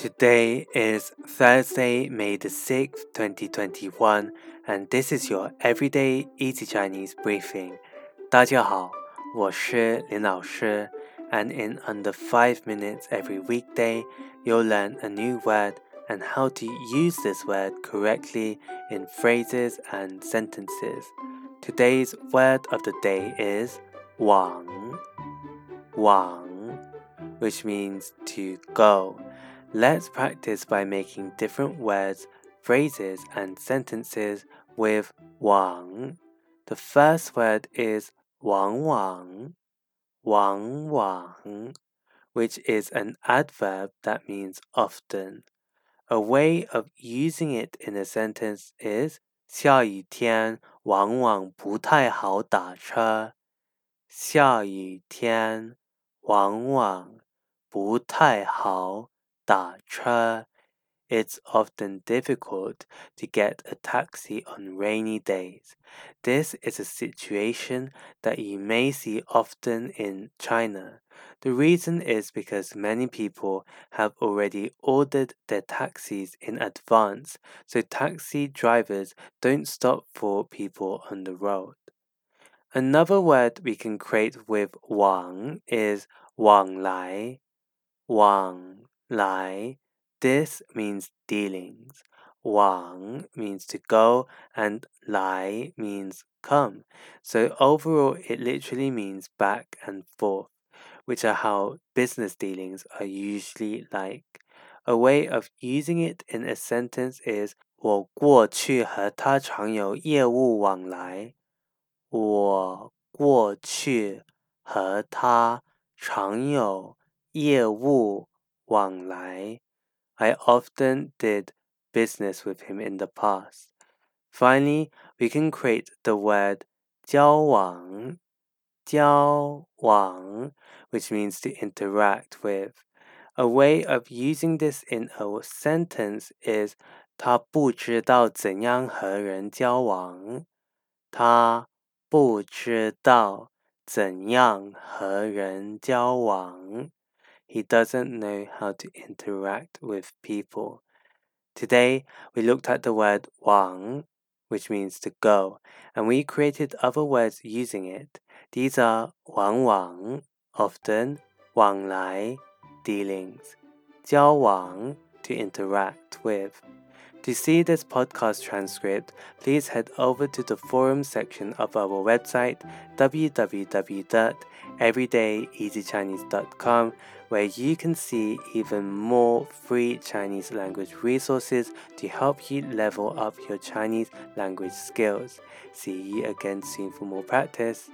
Today is Thursday, May the 6th, 2021, and this is your Everyday Easy Chinese briefing. 大家好，我是林老师, and in under 5 minutes every weekday, you'll learn a new word and how to use this word correctly in phrases and sentences. Today's word of the day is wang, wang, which means to go. Let's practice by making different words, phrases, and sentences with wang. The first word is wang wang, wang wang, which is an adverb that means often. A way of using it in a sentence is 下雨天往往不太好打车。下雨天往往不太好 打车. It's often difficult to get a taxi on rainy days. This is a situation that you may see often in China. The reason is because many people have already ordered their taxis in advance, so taxi drivers don't stop for people on the road. Another word we can create with wang is wang lai. Wang lai. This means dealings. Wang means to go and lai means come. So overall, it literally means back and forth, which are how business dealings are usually like. A way of using it in a sentence is 我过去和他常有业务往来。我过去和他常有业务 往来。I often did business with him in the past. Finally, we can create the word 交往,交往, which means to interact with. A way of using this in a sentence is 他不知道怎样和人交往。他不知道怎样和人交往。 He doesn't know how to interact with people. Today, we looked at the word wang, which means to go, and we created other words using it. These are wang wang, often, wang lai, dealings, jiao wang, to interact with. To see this podcast transcript, please head over to the forum section of our website www.everydayeasychinese.com where you can see even more free Chinese language resources to help you level up your Chinese language skills. See you again soon for more practice.